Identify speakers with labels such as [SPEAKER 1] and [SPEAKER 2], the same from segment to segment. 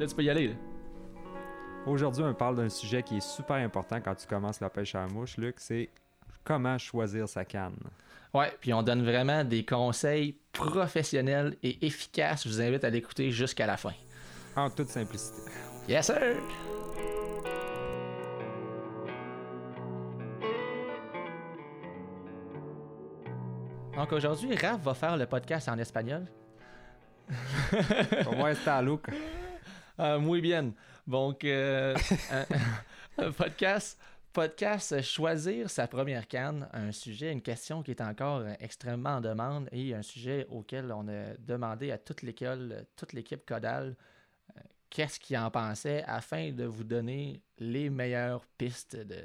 [SPEAKER 1] Là, tu peux y aller. là.
[SPEAKER 2] Aujourd'hui, on parle d'un sujet qui est super important quand tu commences la pêche à la mouche, Luc, c'est comment choisir sa canne.
[SPEAKER 1] Ouais, puis on donne vraiment des conseils professionnels et efficaces. Je vous invite à l'écouter jusqu'à la fin.
[SPEAKER 2] En toute simplicité.
[SPEAKER 1] Yes, sir! Donc aujourd'hui, Raph va faire le podcast en espagnol.
[SPEAKER 2] Comment está, Luc?
[SPEAKER 1] Muy bien. Donc, euh, un, podcast, podcast Choisir sa première canne, un sujet, une question qui est encore extrêmement en demande et un sujet auquel on a demandé à toute l'école, toute l'équipe Codal, euh, qu'est-ce qu'ils en pensaient afin de vous donner les meilleures pistes, de,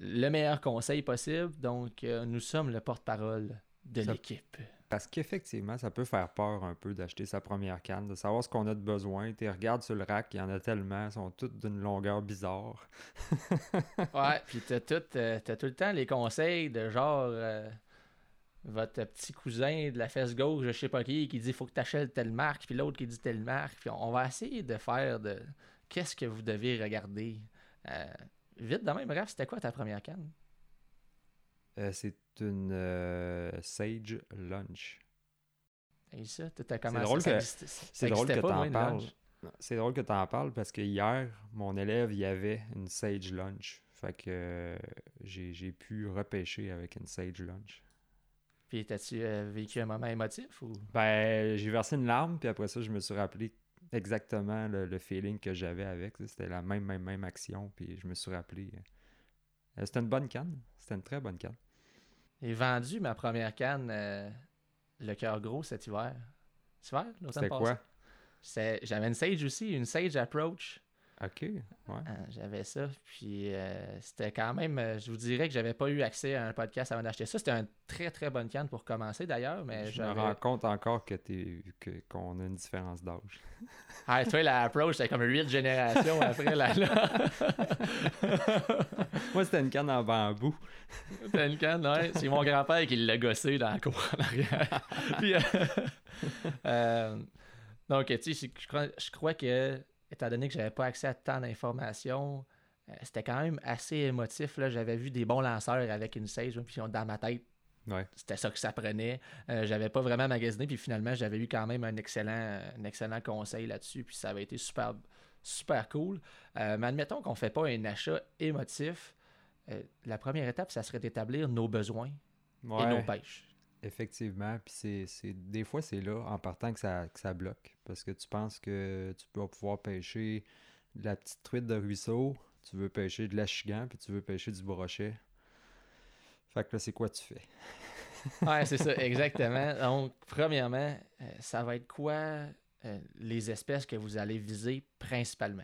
[SPEAKER 1] le meilleur conseil possible. Donc, euh, nous sommes le porte-parole de l'équipe.
[SPEAKER 2] Parce qu'effectivement, ça peut faire peur un peu d'acheter sa première canne, de savoir ce qu'on a de besoin. Tu regardes sur le rack, il y en a tellement, elles sont toutes d'une longueur bizarre.
[SPEAKER 1] Ouais, puis t'as tout, euh, t'as tout le temps les conseils de genre euh, votre petit cousin de la fesse gauche, je sais pas qui, qui dit faut que t'achètes telle marque, puis l'autre qui dit telle marque. Puis on, va essayer de faire de qu'est-ce que vous devez regarder. Euh, vite de même, bref, c'était quoi ta première canne?
[SPEAKER 2] Euh, c'est une euh, Sage Lunch.
[SPEAKER 1] Et ça, commencé
[SPEAKER 2] drôle
[SPEAKER 1] ça
[SPEAKER 2] que-
[SPEAKER 1] existait- ça
[SPEAKER 2] C'est drôle que
[SPEAKER 1] existait pas,
[SPEAKER 2] tu
[SPEAKER 1] moi,
[SPEAKER 2] en
[SPEAKER 1] une
[SPEAKER 2] parles. C'est drôle que tu en parles parce que hier, mon élève, il avait une Sage Lunch. Fait que euh, j'ai j'ai pu repêcher avec une Sage Lunch.
[SPEAKER 1] Puis t'as-tu euh, vécu un moment émotif ou?
[SPEAKER 2] Ben, j'ai versé une larme, puis après ça, je me suis rappelé exactement le, le feeling que j'avais avec. C'était la même, même, même action, puis je me suis rappelé. euh, C'était une bonne canne. C'était une très bonne canne.
[SPEAKER 1] J'ai vendu ma première canne, euh, le cœur gros cet hiver. Cet hiver? l'automne
[SPEAKER 2] C'était
[SPEAKER 1] passé?
[SPEAKER 2] quoi?
[SPEAKER 1] C'est- J'avais une Sage aussi, une Sage Approach.
[SPEAKER 2] Ok, ouais.
[SPEAKER 1] Euh, J'avais ça. Puis euh, c'était quand même. euh, je vous dirais que j'avais pas eu accès à un podcast avant d'acheter ça. C'était une très très bonne canne pour commencer d'ailleurs. Mais
[SPEAKER 2] je me rends compte encore que que- qu'on a une différence d'âge.
[SPEAKER 1] Ah, toi, la Approach, c'était comme 8 générations après la.
[SPEAKER 2] Moi, c'était une canne en bambou.
[SPEAKER 1] T'as une canne, ouais. C'est mon grand-père qui l'a gossé dans la cour en arrière. Puis, euh, euh, donc, tu sais, je crois que, étant donné que j'avais pas accès à tant d'informations, euh, c'était quand même assez émotif. là. J'avais vu des bons lanceurs avec une Sage, puis dans ma tête,
[SPEAKER 2] Ouais.
[SPEAKER 1] c'était ça que ça prenait. Euh, j'avais pas vraiment magasiné, puis finalement, j'avais eu quand même un excellent, un excellent conseil là-dessus, puis ça avait été super, super cool. Euh, mais admettons qu'on fait pas un achat émotif. euh, la première étape, ça serait d'établir nos besoins et nos pêches.
[SPEAKER 2] Effectivement, puis c'est, des fois c'est là en partant que ça, que ça bloque parce que tu penses que tu peux pouvoir pêcher de la petite truite de ruisseau, tu veux pêcher de l'achigan, puis tu veux pêcher du brochet. Fait que là, c'est quoi tu fais?
[SPEAKER 1] Ouais, c'est ça, exactement. Donc, premièrement, euh, ça va être quoi euh, les espèces que vous allez viser principalement?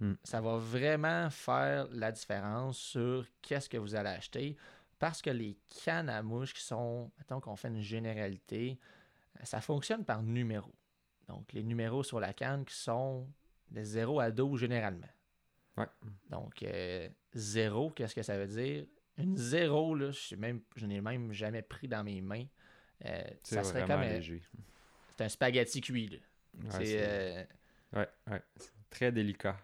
[SPEAKER 2] Hmm.
[SPEAKER 1] Ça va vraiment faire la différence sur qu'est-ce que vous allez acheter parce que les cannes à mouches qui sont, mettons qu'on fait une généralité, euh, ça fonctionne par numéro. Donc, les numéros sur la canne qui sont de 0 à 12 généralement.
[SPEAKER 2] Ouais.
[SPEAKER 1] Donc, euh, 0, qu'est-ce que ça veut dire? Une 0, là, je sais même, je n'ai même jamais pris dans mes mains. Euh,
[SPEAKER 2] C'est
[SPEAKER 1] ça serait comme
[SPEAKER 2] léger.
[SPEAKER 1] c'est un spaghetti cuit. là.
[SPEAKER 2] Ouais,
[SPEAKER 1] c'est, euh,
[SPEAKER 2] ouais, très délicat.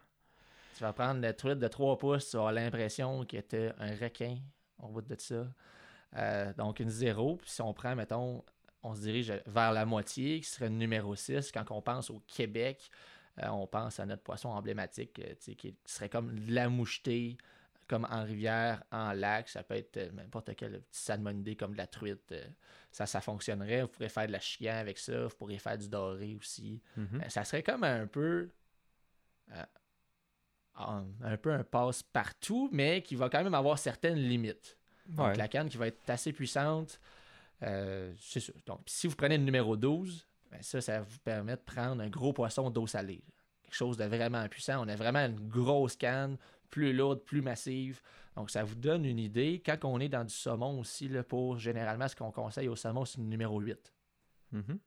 [SPEAKER 1] tu vas prendre le truite de 3 pouces, tu vas avoir l'impression que tu un requin au bout de ça. Euh, donc, une 0. Puis si on prend, mettons, on se dirige vers la moitié, qui serait le numéro 6. Quand on pense au Québec, euh, on pense à notre poisson emblématique, euh, qui serait comme de la mouchetée, comme en rivière, en lac. Ça peut être n'importe quelle petite salmonidée comme de la truite. ça, ça fonctionnerait. Vous pourrez faire de la chigan avec ça. Vous pourriez faire du doré aussi.
[SPEAKER 2] Mhm.
[SPEAKER 1] Euh, Ça serait comme un peu. Un, un peu un passe-partout, mais qui va quand même avoir certaines limites. Donc,
[SPEAKER 2] Ouais.
[SPEAKER 1] la canne qui va être assez puissante, euh, c'est ça. Donc, si vous prenez le numéro 12, ben ça, ça vous permet de prendre un gros poisson d'eau salée. Quelque chose de vraiment puissant. On a vraiment une grosse canne, plus lourde, plus massive. Donc, ça vous donne une idée. Quand on est dans du saumon aussi, là, pour généralement, ce qu'on conseille au saumon, c'est le numéro 8.
[SPEAKER 2] Mhm.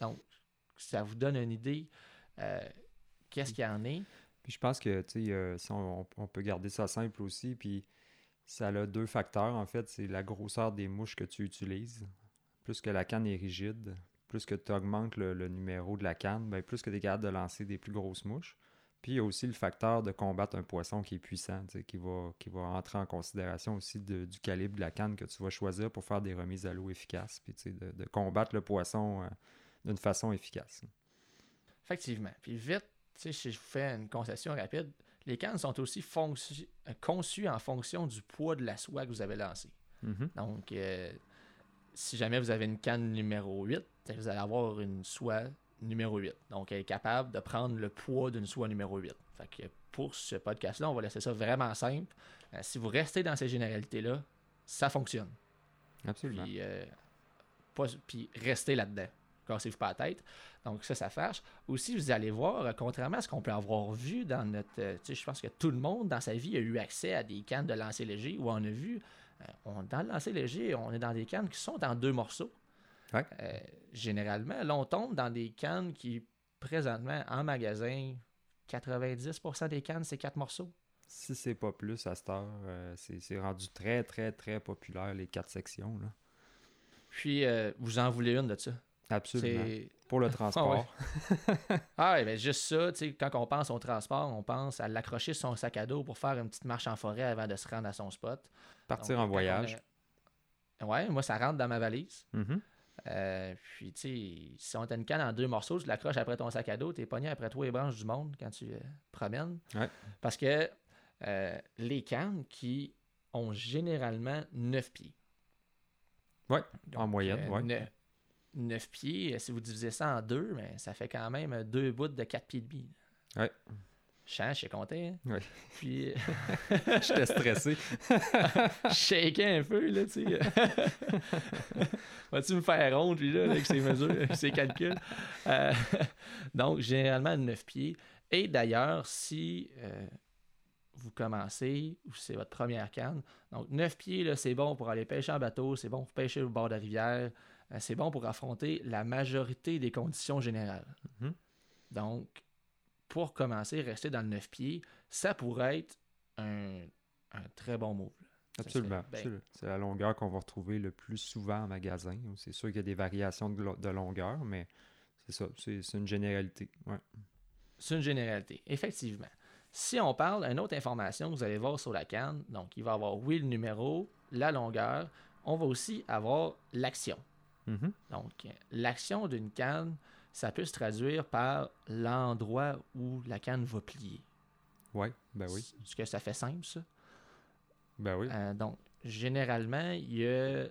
[SPEAKER 1] Donc, ça vous donne une idée. euh, Qu'est-ce qu'il y en est?
[SPEAKER 2] Puis je pense que, tu sais, euh, si on, peut garder ça simple aussi, puis ça a deux facteurs, en fait. C'est la grosseur des mouches que tu utilises. Plus que la canne est rigide, plus que tu augmentes le, numéro de la canne, ben, plus que tu es capable de lancer des plus grosses mouches. Puis il y a aussi le facteur de combattre un poisson qui est puissant, qui va, qui va entrer en considération aussi du calibre de la canne que tu vas choisir pour faire des remises à l'eau efficaces, puis de, de combattre le poisson euh, d'une façon efficace.
[SPEAKER 1] Effectivement. Puis vite, tu sais, si je vous fais une concession rapide, les cannes sont aussi conçues en fonction du poids de la soie que vous avez lancée.
[SPEAKER 2] Mhm.
[SPEAKER 1] Donc, euh, si jamais vous avez une canne numéro 8, ben, vous allez avoir une soie numéro 8. Donc, elle est capable de prendre le poids d'une soie numéro 8. Fait que pour ce podcast-là, on va laisser ça vraiment simple. Euh, si vous restez dans ces généralités-là, ça fonctionne.
[SPEAKER 2] Absolument.
[SPEAKER 1] Puis, euh, pas- puis restez là-dedans. Cassez-vous pas la tête. Donc, ça, ça fâche. Aussi, vous allez voir, euh, contrairement à ce qu'on peut avoir vu dans notre. euh, tu sais, je pense que tout le monde dans sa vie a eu accès à des cannes de lancer léger où on a vu. euh, on, dans le lancer léger, on est dans des cannes qui sont en deux morceaux.
[SPEAKER 2] Ouais.
[SPEAKER 1] Euh, généralement, là, on tombe dans des cannes qui, présentement, en magasin, 90% des cannes, c'est quatre morceaux.
[SPEAKER 2] Si c'est pas plus à cette heure, euh, c'est c'est rendu très, très, très populaire, les quatre sections. Là.
[SPEAKER 1] Puis, euh, vous en voulez une de ça?
[SPEAKER 2] Absolument. Pour le transport.
[SPEAKER 1] Ah, ouais, ben juste ça, tu sais, quand on pense au transport, on pense à l'accrocher sur son sac à dos pour faire une petite marche en forêt avant de se rendre à son spot.
[SPEAKER 2] Partir
[SPEAKER 1] Donc,
[SPEAKER 2] en voyage.
[SPEAKER 1] a- Ouais, moi, ça rentre dans ma valise.
[SPEAKER 2] Mhm.
[SPEAKER 1] Euh, puis, tu sais, si on t'a une canne en deux morceaux, tu l'accroches après ton sac à dos, t'es pogné après toi les branches du monde quand tu euh, promènes.
[SPEAKER 2] Ouais.
[SPEAKER 1] Parce que euh, les cannes qui ont généralement 9 pieds.
[SPEAKER 2] Ouais,
[SPEAKER 1] Donc,
[SPEAKER 2] en moyenne, ouais.
[SPEAKER 1] 9, pieds, si vous divisez ça en deux, mais ça fait quand même deux bouts de 4 pieds de demi.
[SPEAKER 2] Ouais.
[SPEAKER 1] Je suis content. hein?
[SPEAKER 2] Ouais.
[SPEAKER 1] Puis,
[SPEAKER 2] J'étais stressé.
[SPEAKER 1] je shakeais un peu, là, tu sais. Vas-tu me faire honte, lui, là, avec ses mesures, ses calculs? Euh, donc, généralement, 9 pieds. Et d'ailleurs, si euh, vous commencez, ou c'est votre première canne, donc 9 pieds, là, c'est bon pour aller pêcher en bateau, c'est bon pour pêcher au bord de la rivière, euh, c'est bon pour affronter la majorité des conditions générales.
[SPEAKER 2] Mhm.
[SPEAKER 1] Donc, pour commencer, rester dans le 9 pieds, ça pourrait être un, un très bon move.
[SPEAKER 2] Absolument.
[SPEAKER 1] ben,
[SPEAKER 2] C'est la longueur qu'on va retrouver le plus souvent en magasin. C'est sûr qu'il y a des variations de, lo- de longueur, mais c'est ça. C'est c'est une généralité. Ouais.
[SPEAKER 1] C'est une généralité, effectivement. Si on parle d'une autre information que vous allez voir sur la canne, donc il va y avoir, oui, le numéro, la longueur, on va aussi avoir l'action.
[SPEAKER 2] Mhm.
[SPEAKER 1] Donc, l'action d'une canne, ça peut se traduire par l'endroit où la canne va plier.
[SPEAKER 2] Ouais, ben oui.
[SPEAKER 1] Est-ce que ça fait simple, ça?
[SPEAKER 2] Ben oui.
[SPEAKER 1] Euh, donc, généralement, il y a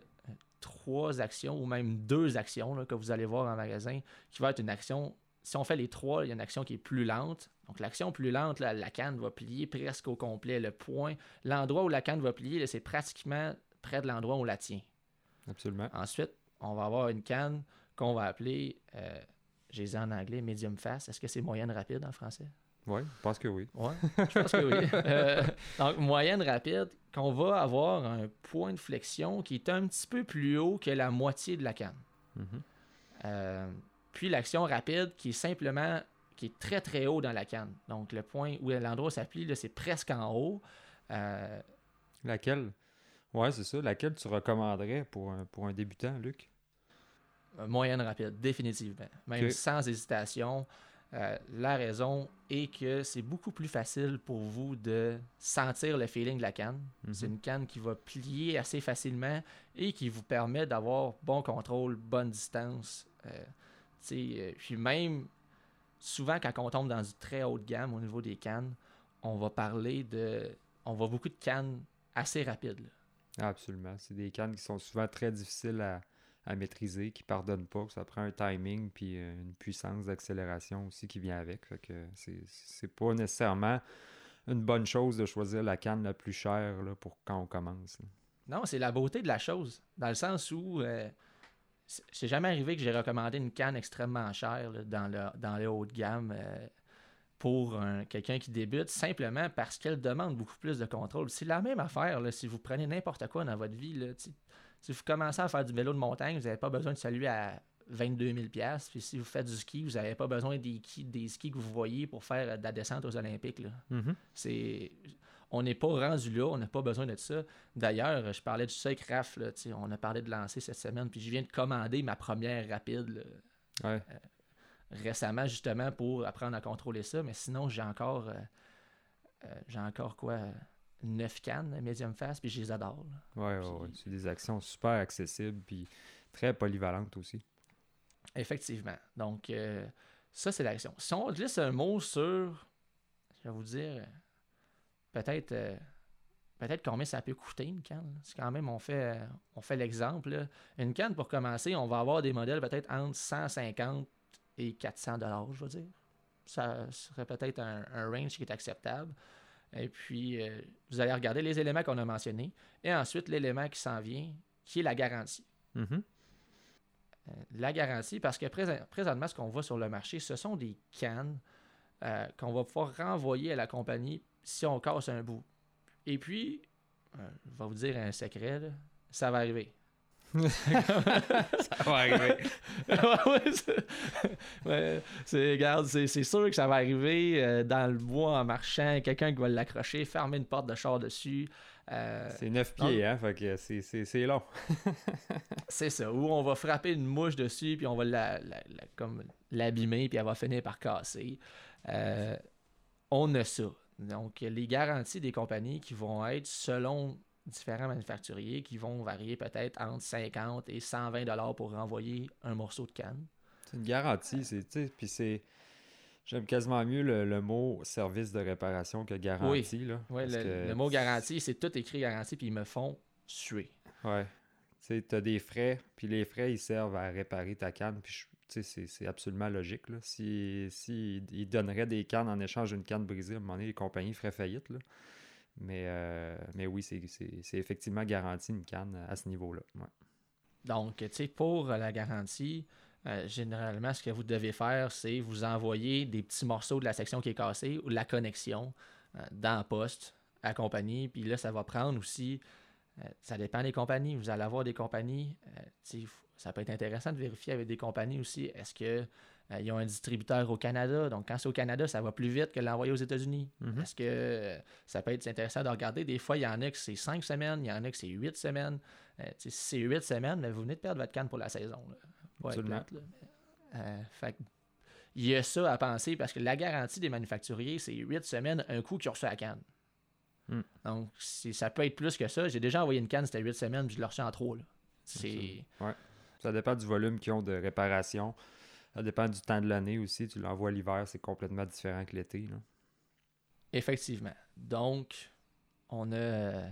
[SPEAKER 1] trois actions ou même deux actions là, que vous allez voir en magasin qui va être une action. Si on fait les trois, il y a une action qui est plus lente. Donc, l'action plus lente, là, la canne va plier presque au complet. Le point, l'endroit où la canne va plier, c'est pratiquement près de l'endroit où on la tient.
[SPEAKER 2] Absolument.
[SPEAKER 1] Ensuite, on va avoir une canne qu'on va appeler, euh, j'ai dit en anglais, medium fast. Est-ce que c'est moyenne rapide en français?
[SPEAKER 2] Oui, je pense que oui.
[SPEAKER 1] Oui, je pense que oui. Euh, donc, moyenne rapide, qu'on va avoir un point de flexion qui est un petit peu plus haut que la moitié de la canne.
[SPEAKER 2] Mhm.
[SPEAKER 1] Euh, puis l'action rapide qui est simplement, qui est très très haut dans la canne. Donc, le point où l'endroit là, c'est presque en haut. Euh,
[SPEAKER 2] Laquelle? Ouais, c'est ça. Laquelle tu recommanderais pour un, pour un débutant, Luc?
[SPEAKER 1] Moyenne rapide, définitivement. Même sans hésitation. Euh, la raison est que c'est beaucoup plus facile pour vous de sentir le feeling de la canne.
[SPEAKER 2] Mhm.
[SPEAKER 1] C'est une canne qui va plier assez facilement et qui vous permet d'avoir bon contrôle, bonne distance. Euh, euh, puis même, souvent quand on tombe dans du très haut de gamme au niveau des cannes, on va parler de... On voit beaucoup de cannes assez rapides. là.
[SPEAKER 2] Absolument. C'est des cannes qui sont souvent très difficiles à, à maîtriser, qui pardonnent pas, que ça prend un timing puis euh, une puissance d'accélération aussi qui vient avec. Fait que c'est pas nécessairement une bonne chose de choisir la canne la plus chère pour quand on commence.
[SPEAKER 1] Non, c'est la beauté de la chose. Dans le sens où euh, c'est jamais arrivé que j'ai recommandé une canne extrêmement chère dans, le, dans le haut de gamme euh, pour un- quelqu'un qui débute, simplement parce qu'elle demande beaucoup plus de contrôle. C'est la même affaire si vous prenez n'importe quoi dans votre vie. Si vous commencez à faire du vélo de montagne, vous n'avez pas besoin de celui à 22 000 Puis si vous faites du ski, vous n'avez pas besoin des, des skis que vous voyez pour faire euh, de la descente aux Olympiques. Là. C'est on n'est pas rendu là, on n'a pas besoin de ça. D'ailleurs, je parlais du sucre RAF, là, on a parlé de lancer cette semaine, puis je viens de commander ma première rapide. là.
[SPEAKER 2] Ouais.
[SPEAKER 1] récemment, justement, pour apprendre à contrôler ça. Mais sinon, j'ai encore, euh, euh, j'ai encore quoi 9 cannes médium fast, puis je les adore. là.
[SPEAKER 2] Ouais. C'est des actions super accessibles, puis très polyvalentes aussi.
[SPEAKER 1] Effectivement. Donc, euh, ça, c'est l'action. Si on glisse un mot sur, je vais vous dire, peut-être euh, peut-être combien ça peut coûter une canne. C'est quand même, on fait, on fait l'exemple. Une canne, pour commencer, on va avoir des modèles peut-être entre 150 et 400 dollars, je veux dire. Ça serait peut-être un, un range qui est acceptable. Et puis, euh, vous allez regarder les éléments qu'on a mentionnés. Et ensuite, l'élément qui s'en vient, qui est la garantie.
[SPEAKER 2] Mhm.
[SPEAKER 1] Euh, la garantie, parce que présent- présentement, ce qu'on voit sur le marché, ce sont des cannes euh, qu'on va pouvoir renvoyer à la compagnie si on casse un bout. Et puis, je vais vous dire un secret, là, ça va arriver.
[SPEAKER 2] Ça va arriver.
[SPEAKER 1] ouais, c'est- regarde, c'est, c'est sûr que ça va arriver euh, dans le bois en marchant, quelqu'un qui va l'accrocher, fermer une porte de char dessus. euh,
[SPEAKER 2] C'est 9 pieds, hein, fait que c'est- c'est c'est long.
[SPEAKER 1] C'est ça. Ou on va frapper une mouche dessus, puis on va la, la- la- comme l'abîmer, puis elle va finir par casser. Euh, on a ça. Donc, les garanties des compagnies qui vont être selon différents manufacturiers, qui vont varier peut-être entre 50 et 120 dollars pour renvoyer un morceau de canne.
[SPEAKER 2] C'est une garantie, c'est, tu sais, puis c'est... J'aime quasiment mieux le, le mot service de réparation que garantie, là.
[SPEAKER 1] Ouais,
[SPEAKER 2] parce
[SPEAKER 1] le,
[SPEAKER 2] que-
[SPEAKER 1] le mot garantie, c'est tout écrit garantie, puis ils me font suer.
[SPEAKER 2] Ouais. Tu sais, t'as des frais, puis les frais, ils servent à réparer ta canne, puis je- tu sais, c'est- c'est absolument logique, là. Si, si ils donneraient des cannes en échange d'une canne brisée, à un moment donné, les compagnies feraient faillite, là. Mais, euh, mais oui, c'est- effectivement garanti une canne à ce niveau-là.
[SPEAKER 1] Donc, tu sais, pour la garantie, euh, généralement, ce que vous devez faire, c'est vous envoyer des petits morceaux de la section qui est cassée ou la connexion euh, dans poste à compagnie. Puis là, ça va prendre aussi, euh, ça dépend des compagnies. Vous allez avoir des compagnies, euh, ça peut être intéressant de vérifier avec des compagnies aussi, est-ce que euh, ils ont un distributeur au Canada. Donc, quand c'est au Canada, ça va plus vite que l'envoyer aux États-Unis.
[SPEAKER 2] Mhm.
[SPEAKER 1] Est-ce que euh, ça peut être intéressant de regarder? Des fois, il y en a que c'est cinq semaines, il y en a que c'est huit semaines. Euh, si c'est huit semaines, mais vous venez de perdre votre canne pour la saison. Là. Pas être
[SPEAKER 2] Absolument.
[SPEAKER 1] plate, là, mais, euh, fait il y a ça à penser parce que la garantie des manufacturiers, c'est huit semaines, un coup qu'ils ont reçu la canne.
[SPEAKER 2] Hmm.
[SPEAKER 1] Donc, ça peut être plus que ça. J'ai déjà envoyé une canne, c'était huit semaines, puis je l'ai reçu en trop. là.
[SPEAKER 2] Ça dépend du volume qu'ils ont de réparation. Ça dépend du temps de l'année aussi. Tu l'envoies l'hiver, c'est complètement différent que l'été.
[SPEAKER 1] Effectivement. Donc, on a,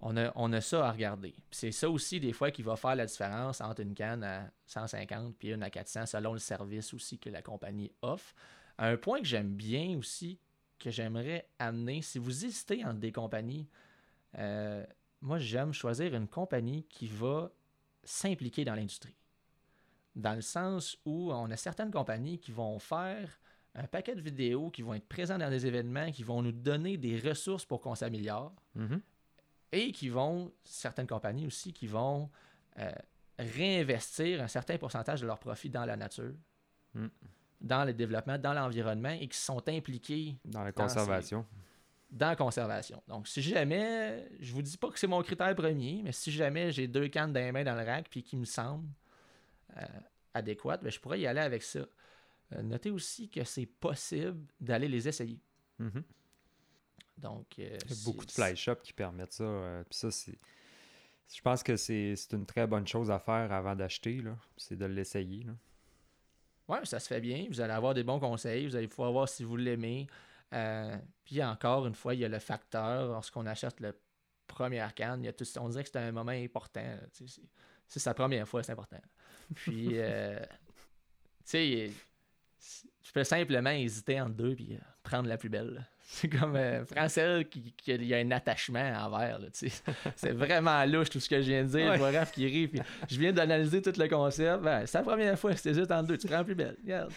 [SPEAKER 1] on a, on a ça à regarder. C'est ça aussi, des fois, qui va faire la différence entre une canne à 150 puis une à 400, selon le service aussi que la compagnie offre. Un point que j'aime bien aussi, que j'aimerais amener, si vous hésitez entre des compagnies, euh, moi, j'aime choisir une compagnie qui va s'impliquer dans l'industrie. Dans le sens où on a certaines compagnies qui vont faire un paquet de vidéos qui vont être présents dans des événements, qui vont nous donner des ressources pour qu'on s'améliore,
[SPEAKER 2] Mhm.
[SPEAKER 1] et qui vont, certaines compagnies aussi, qui vont euh, réinvestir un certain pourcentage de leur profit dans la nature,
[SPEAKER 2] Mm.
[SPEAKER 1] dans le développement, dans l'environnement, et qui sont impliqués
[SPEAKER 2] Dans la
[SPEAKER 1] Dans ces-
[SPEAKER 2] conservation.
[SPEAKER 1] dans la conservation. Donc, si jamais, je vous dis pas que c'est mon critère premier, mais si jamais j'ai deux cannes dans les mains dans le rack puis qui me semblent euh, adéquates, ben, je pourrais y aller avec ça. Euh, notez aussi que c'est possible d'aller les essayer.
[SPEAKER 2] Mhm.
[SPEAKER 1] Donc, euh,
[SPEAKER 2] Il y a beaucoup de fly shops qui permettent ça. euh, puis ça, c'est. Je pense que c'est une très bonne chose à faire avant d'acheter. C'est de l'essayer.
[SPEAKER 1] Ouais, ça se fait bien. Vous allez avoir des bons conseils. Vous allez pouvoir voir si vous l'aimez. Euh, puis encore une fois, il y a le facteur. Lorsqu'on achète le première canne, il y a tout, on dirait que c'est un moment important. là, C'est sa première fois, c'est important. Puis, euh, tu sais, je peux simplement hésiter entre deux puis euh, prendre la plus belle. C'est comme euh, prends celle qui, qui a- il y a un attachement envers. tu. C'est vraiment louche tout ce que je viens de dire.
[SPEAKER 2] Ouais.
[SPEAKER 1] Je vois Raph qui rit. Puis je viens d'analyser tout le concept. Ben, c'est la première fois que tu hésites entre deux. Tu prends la plus belle. Regarde.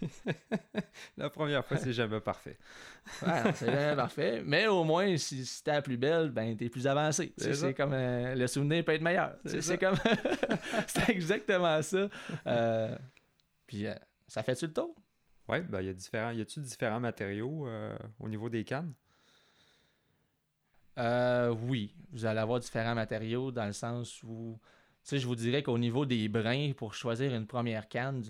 [SPEAKER 2] La première fois, c'est jamais parfait.
[SPEAKER 1] Ouais, c'est vraiment parfait. Mais au moins, si, si t'es la plus belle, ben t'es plus avancé. Tu
[SPEAKER 2] C'est
[SPEAKER 1] comme euh, le souvenir peut être meilleur. Tu
[SPEAKER 2] C'est
[SPEAKER 1] comme. c'est exactement ça. Euh, puis ça fait-tu le tour?
[SPEAKER 2] Ouais, ben, il y a différents. Y a-tu différents matériaux euh, au niveau des cannes?
[SPEAKER 1] Euh, oui, vous allez avoir différents matériaux dans le sens où, tu sais, je vous dirais qu'au niveau des brins, pour choisir une première canne,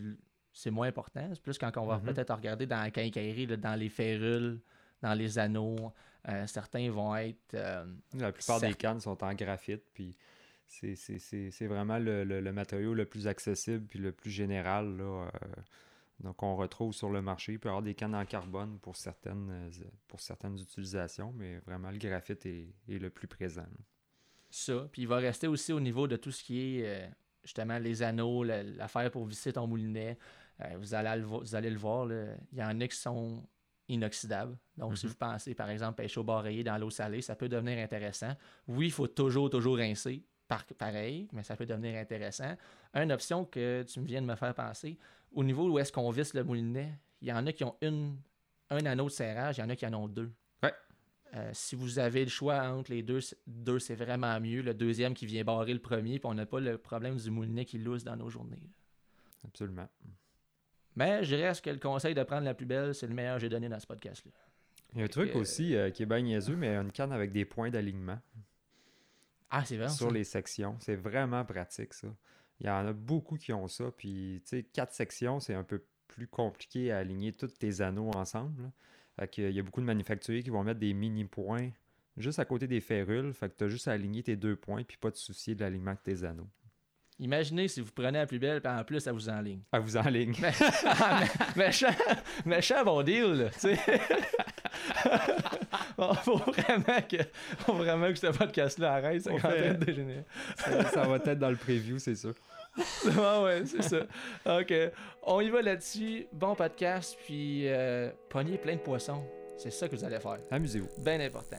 [SPEAKER 1] c'est moins important. C'est plus quand on va
[SPEAKER 2] Mhm.
[SPEAKER 1] peut-être regarder dans la quincaillerie, là, dans les férules, dans les anneaux. Euh, certains vont être. euh,
[SPEAKER 2] La plupart des cannes sont en graphite, puis c'est- c'est c'est- c'est vraiment le, le- le matériau le plus accessible puis le plus général. Là, donc, on retrouve sur le marché. Il peut y avoir des cannes en carbone pour certaines, euh, pour certaines utilisations, mais vraiment, le graphite est, est le plus présent. là.
[SPEAKER 1] ça. Puis il va rester aussi au niveau de tout ce qui est euh, justement les anneaux, la- l'affaire pour visser ton moulinet. Euh, vous, allez le, vo- vous allez le voir, là, il y en a qui sont inoxydables. Donc, si
[SPEAKER 2] Mhm.
[SPEAKER 1] vous pensez, par exemple, pêcher au bar rayé dans l'eau salée, ça peut devenir intéressant. Oui, il faut toujours, toujours rincer, par- pareil, mais ça peut devenir intéressant. Une option que tu me viens de me faire penser, au niveau où est-ce qu'on visse le moulinet, il y en a qui ont une, un anneau de serrage, il y en a qui en ont deux.
[SPEAKER 2] Ouais.
[SPEAKER 1] Euh, si vous avez le choix entre les deux, c'est- deux c'est vraiment mieux. Le deuxième qui vient barrer le premier, puis on n'a pas le problème du moulinet qui lousse dans nos journées. là.
[SPEAKER 2] Absolument.
[SPEAKER 1] Mais je reste que le conseil de prendre la plus belle, c'est le meilleur que j'ai donné dans ce podcast-là.
[SPEAKER 2] Il y a un truc
[SPEAKER 1] que-
[SPEAKER 2] aussi euh, qui est bien niaiseux, mais une canne avec des points d'alignement
[SPEAKER 1] Ah, c'est vrai.
[SPEAKER 2] sur
[SPEAKER 1] ça?
[SPEAKER 2] les sections. C'est vraiment pratique, ça. Il y en a beaucoup qui ont ça. Puis, tu sais, quatre sections, c'est un peu plus compliqué à aligner tous tes anneaux ensemble. Fait que, il y a beaucoup de manufacturiers qui vont mettre des mini-points juste à côté des férules. Fait que tu as juste à aligner tes deux points puis pas te soucier de l'alignement de tes anneaux.
[SPEAKER 1] Imaginez si vous prenez la plus belle, puis en plus, ça vous enligne.
[SPEAKER 2] À vous en ligne.
[SPEAKER 1] Ah, mais- méchant, méchant bon deal, là, tu sais. Bon, faut vraiment que, faut vraiment que ce podcast-là arrête, c'est en train de dégénérer.
[SPEAKER 2] ça, ça va être dans le preview, c'est sûr.
[SPEAKER 1] Ouais, ouais, c'est ça. OK. On y va là-dessus. Bon podcast, puis euh, pogner plein de poissons. C'est ça que vous allez faire.
[SPEAKER 2] Amusez-vous.
[SPEAKER 1] Bien important.